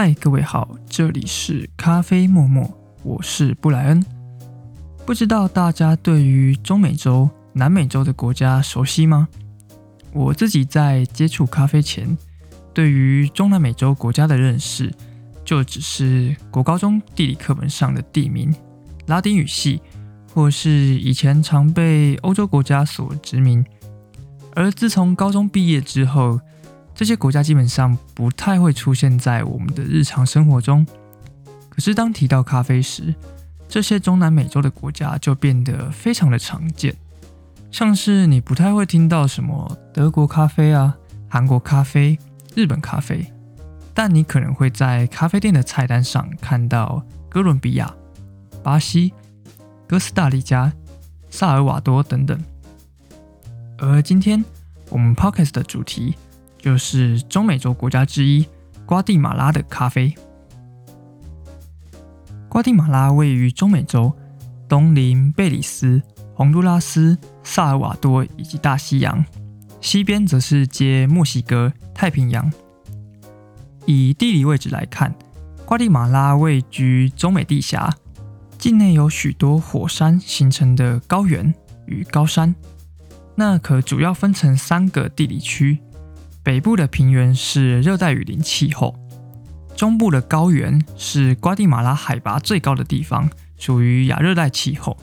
嗨，各位好，这里是咖啡默默，我是布莱恩。不知道大家对于中美洲、南美洲的国家熟悉吗？我自己在接触咖啡前，对于中南美洲国家的认识，就只是国高中地理课本上的地名、拉丁语系，或是以前常被欧洲国家所殖民。而自从高中毕业之后，这些国家基本上不太会出现在我们的日常生活中。可是当提到咖啡时，这些中南美洲的国家就变得非常的常见。像是你不太会听到什么德国咖啡啊、韩国咖啡、日本咖啡，但你可能会在咖啡店的菜单上看到哥伦比亚、巴西、哥斯达黎加、萨尔瓦多等等。而今天我们 podcast 的主题。就是中美洲国家之一瓜地马拉的咖啡。瓜地马拉位于中美洲，东临贝里斯、洪都拉斯、萨尔瓦多以及大西洋，西边则是接墨西哥、太平洋。以地理位置来看，瓜地马拉位居中美地峡，境内有许多火山形成的高原与高山，那可主要分成三个地理区。北部的平原是热带雨林气候，中部的高原是瓜地马拉海拔最高的地方，属于亚热带气候。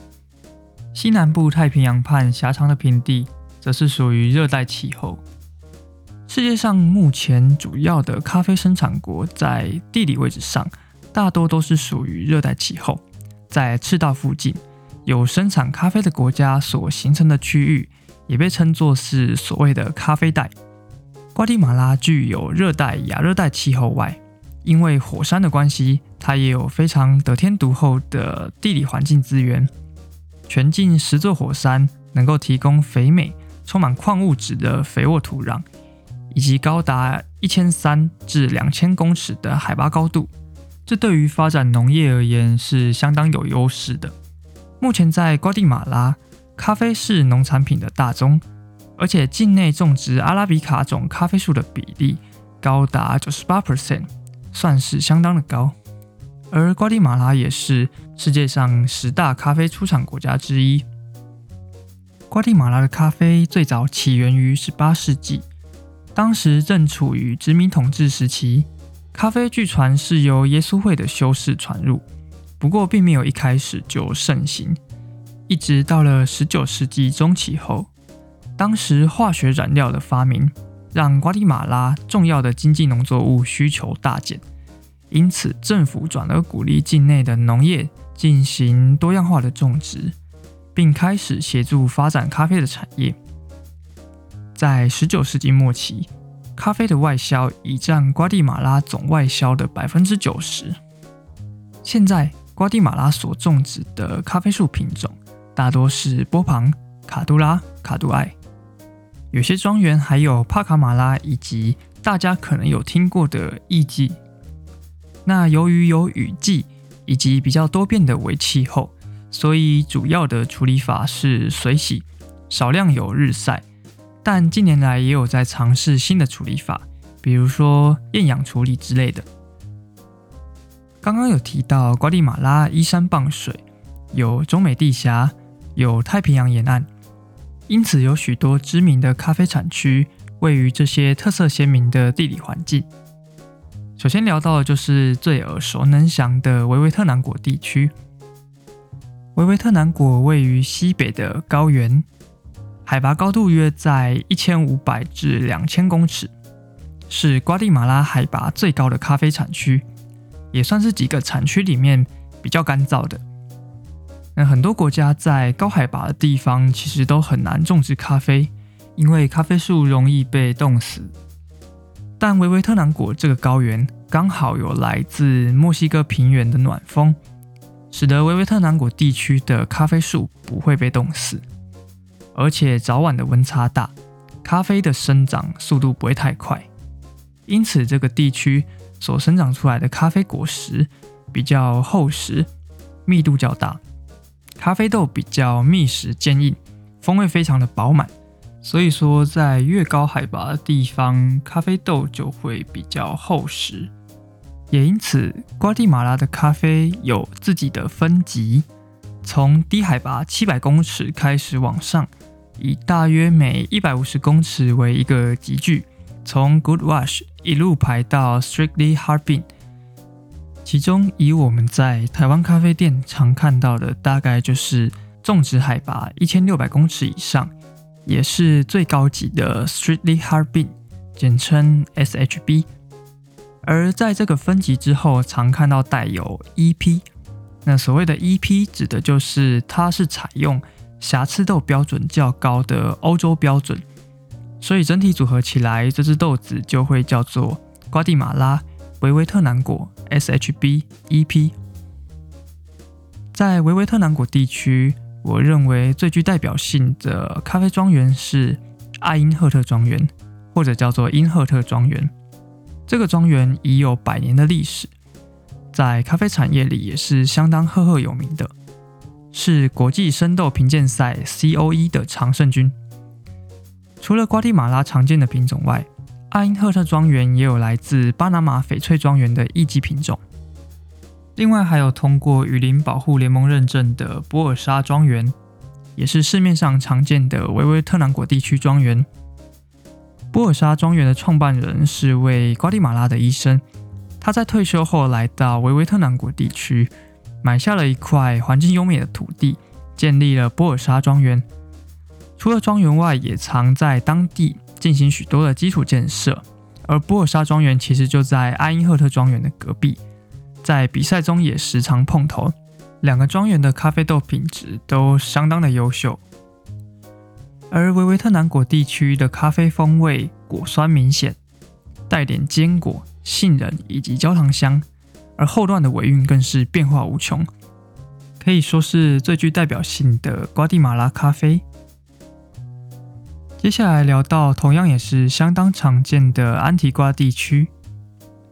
西南部太平洋畔狭长的平地则是属于热带气候。世界上目前主要的咖啡生产国在地理位置上大多都是属于热带气候，在赤道附近有生产咖啡的国家所形成的区域，也被称作是所谓的咖啡带。瓜地马拉具有热带、亚热带气候外，因为火山的关系，它也有非常得天独厚的地理环境资源。全境十座火山能够提供肥美、充满矿物质的肥沃土壤，以及高达一千三至两千公尺的海拔高度，这对于发展农业而言是相当有优势的。目前在瓜地马拉，咖啡是农产品的大宗。而且境内种植阿拉比卡种咖啡树的比例高达九十八 percent，算是相当的高。而瓜地马拉也是世界上十大咖啡出产国家之一。瓜地马拉的咖啡最早起源于十八世纪，当时正处于殖民统治时期。咖啡据传是由耶稣会的修士传入，不过并没有一开始就盛行，一直到了十九世纪中期后。当时化学染料的发明，让瓜地马拉重要的经济农作物需求大减，因此政府转而鼓励境内的农业进行多样化的种植，并开始协助发展咖啡的产业。在19世纪末期，咖啡的外销已占瓜地马拉总外销的百分之九十。现在，瓜地马拉所种植的咖啡树品种大多是波旁、卡杜拉、卡杜埃。有些庄园还有帕卡马拉，以及大家可能有听过的艺妓。那由于有雨季以及比较多变的微气候，所以主要的处理法是水洗，少量有日晒。但近年来也有在尝试新的处理法，比如说厌氧处理之类的。刚刚有提到瓜地马拉依山傍水，有中美地峡，有太平洋沿岸。因此，有许多知名的咖啡产区位于这些特色鲜明的地理环境。首先聊到的就是最耳熟能详的维维特南果地区。维维特南果位于西北的高原，海拔高度约在一千五百至两千公尺，是瓜地马拉海拔最高的咖啡产区，也算是几个产区里面比较干燥的。那很多国家在高海拔的地方其实都很难种植咖啡，因为咖啡树容易被冻死。但维维特南果这个高原刚好有来自墨西哥平原的暖风，使得维维特南果地区的咖啡树不会被冻死，而且早晚的温差大，咖啡的生长速度不会太快，因此这个地区所生长出来的咖啡果实比较厚实，密度较大。咖啡豆比较密实坚硬，风味非常的饱满，所以说在越高海拔的地方，咖啡豆就会比较厚实。也因此，瓜地马拉的咖啡有自己的分级，从低海拔七百公尺开始往上，以大约每一百五十公尺为一个级距，从 Good Wash 一路排到 Strictly Hard Bean。其中，以我们在台湾咖啡店常看到的，大概就是种植海拔一千六百公尺以上，也是最高级的 Strictly Hard Bean，简称 SHB。而在这个分级之后，常看到带有 EP。那所谓的 EP 指的就是它是采用瑕疵豆标准较高的欧洲标准，所以整体组合起来，这只豆子就会叫做瓜地马拉维维特南果 SHB EP。在维维特南果地区，我认为最具代表性的咖啡庄园是爱因赫特庄园，或者叫做因赫特庄园。这个庄园已有百年的历史，在咖啡产业里也是相当赫赫有名的，是国际生豆评鉴赛 COE 的常胜军。除了瓜地马拉常见的品种外，阿因赫特庄园也有来自巴拿马翡翠庄园的一级品种。另外还有通过雨林保护联盟认证的波尔沙庄园，也是市面上常见的维维特南果地区庄园。波尔沙庄园的创办人是位瓜地马拉的医生，他在退休后来到维维特南国地区，买下了一块环境优美的土地，建立了波尔沙庄园。除了庄园外，也藏在当地进行许多的基础建设。而波尔沙庄园其实就在阿因赫特庄园的隔壁，在比赛中也时常碰头。两个庄园的咖啡豆品质都相当的优秀。而维维特南果地区的咖啡风味果酸明显，带点坚果、杏仁以及焦糖香，而后段的尾韵更是变化无穷，可以说是最具代表性的瓜地马拉咖啡。接下来聊到同样也是相当常见的安提瓜地区。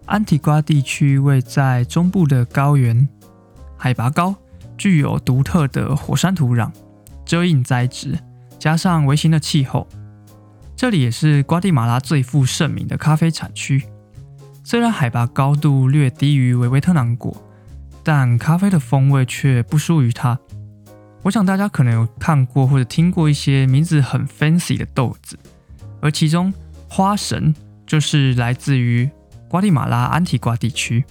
安提瓜地区位在中部的高原，海拔高，具有独特的火山土壤，遮荫栽植。加上微型的气候，这里也是瓜地马拉最负盛名的咖啡产区。虽然海拔高度略低于维维特南果，但咖啡的风味却不输于它。我想大家可能有看过或者听过一些名字很 fancy 的豆子，而其中花神就是来自于瓜地马拉安提瓜地区。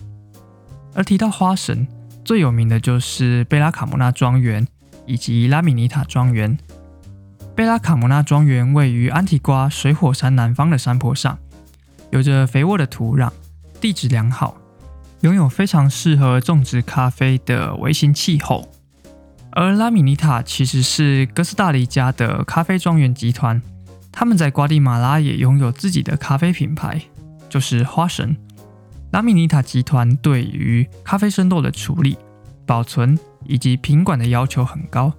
而提到花神，最有名的就是贝拉卡莫纳庄园以及拉米尼塔庄园。贝拉卡莫纳庄园位于安提瓜水火山南方的山坡上，有着肥沃的土壤，地质良好，拥有非常适合种植咖啡的微型气候。而拉米尼塔其实是哥斯达黎加的咖啡庄园集团，他们在瓜地马拉也拥有自己的咖啡品牌，就是花神。拉米尼塔集团对于咖啡生豆的处理、保存以及品管的要求很高，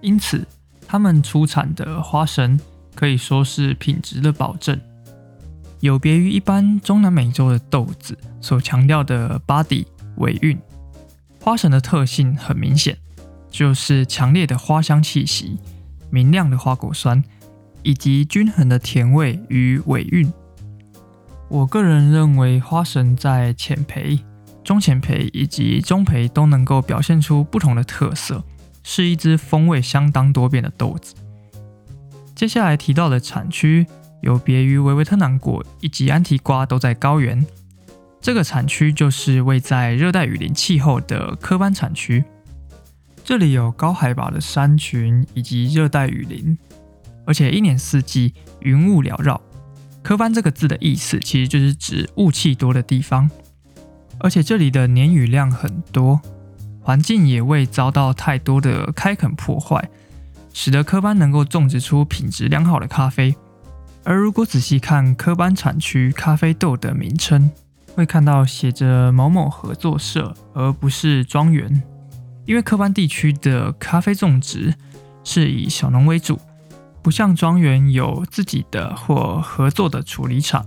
因此。他们出产的花神可以说是品质的保证，有别于一般中南美洲的豆子所强调的 body 尾韵。花神的特性很明显，就是强烈的花香气息、明亮的花果酸以及均衡的甜味与尾韵。我个人认为，花神在浅培、中浅培以及中培都能够表现出不同的特色。是一支风味相当多变的豆子。接下来提到的产区有别于维维特南果以及安提瓜都在高原，这个产区就是位在热带雨林气候的科班产区。这里有高海拔的山群以及热带雨林，而且一年四季云雾缭绕。科班这个字的意思其实就是指雾气多的地方，而且这里的年雨量很多。环境也未遭到太多的开垦破坏，使得科班能够种植出品质良好的咖啡。而如果仔细看科班产区咖啡豆的名称，会看到写着某某合作社，而不是庄园。因为科班地区的咖啡种植是以小农为主，不像庄园有自己的或合作的处理厂，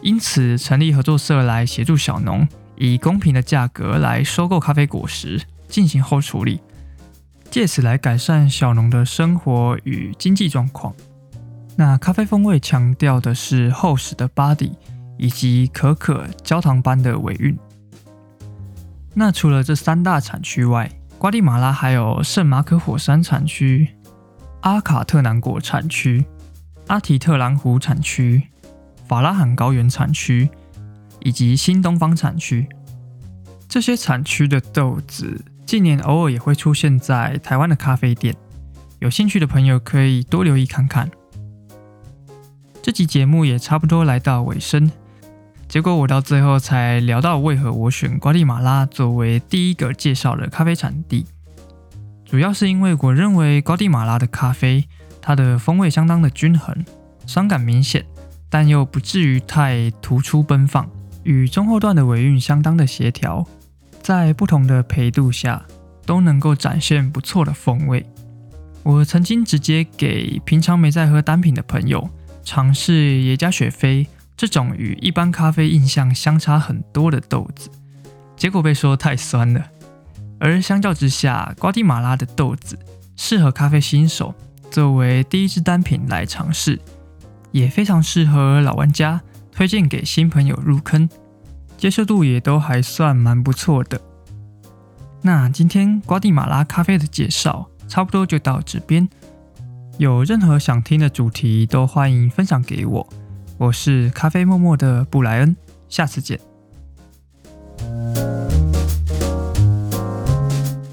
因此成立合作社来协助小农。以公平的价格来收购咖啡果实，进行后处理，借此来改善小农的生活与经济状况。那咖啡风味强调的是厚实的 body 以及可可焦糖般的尾韵。那除了这三大产区外，瓜地马拉还有圣马可火山产区、阿卡特南果产区、阿提特兰湖产区、法拉罕高原产区以及新东方产区。这些产区的豆子近年偶尔也会出现在台湾的咖啡店，有兴趣的朋友可以多留意看看。这集节目也差不多来到尾声。结果我到最后才聊到为何我选瓜地马拉作为第一个介绍的咖啡产地，主要是因为我认为瓜地马拉的咖啡，它的风味相当的均衡，酸感明显，但又不至于太突出奔放，与中后段的尾韵相当的协调，在不同的焙度下都能够展现不错的风味。我曾经直接给平常没在喝单品的朋友尝试耶加雪菲。这种与一般咖啡印象相差很多的豆子，结果被说太酸了。而相较之下，瓜地马拉的豆子适合咖啡新手作为第一支单品来尝试，也非常适合老玩家推荐给新朋友入坑，接受度也都还算蛮不错的。那今天瓜地马拉咖啡的介绍差不多就到这边，有任何想听的主题都欢迎分享给我。我是咖啡默默的布莱恩，下次见。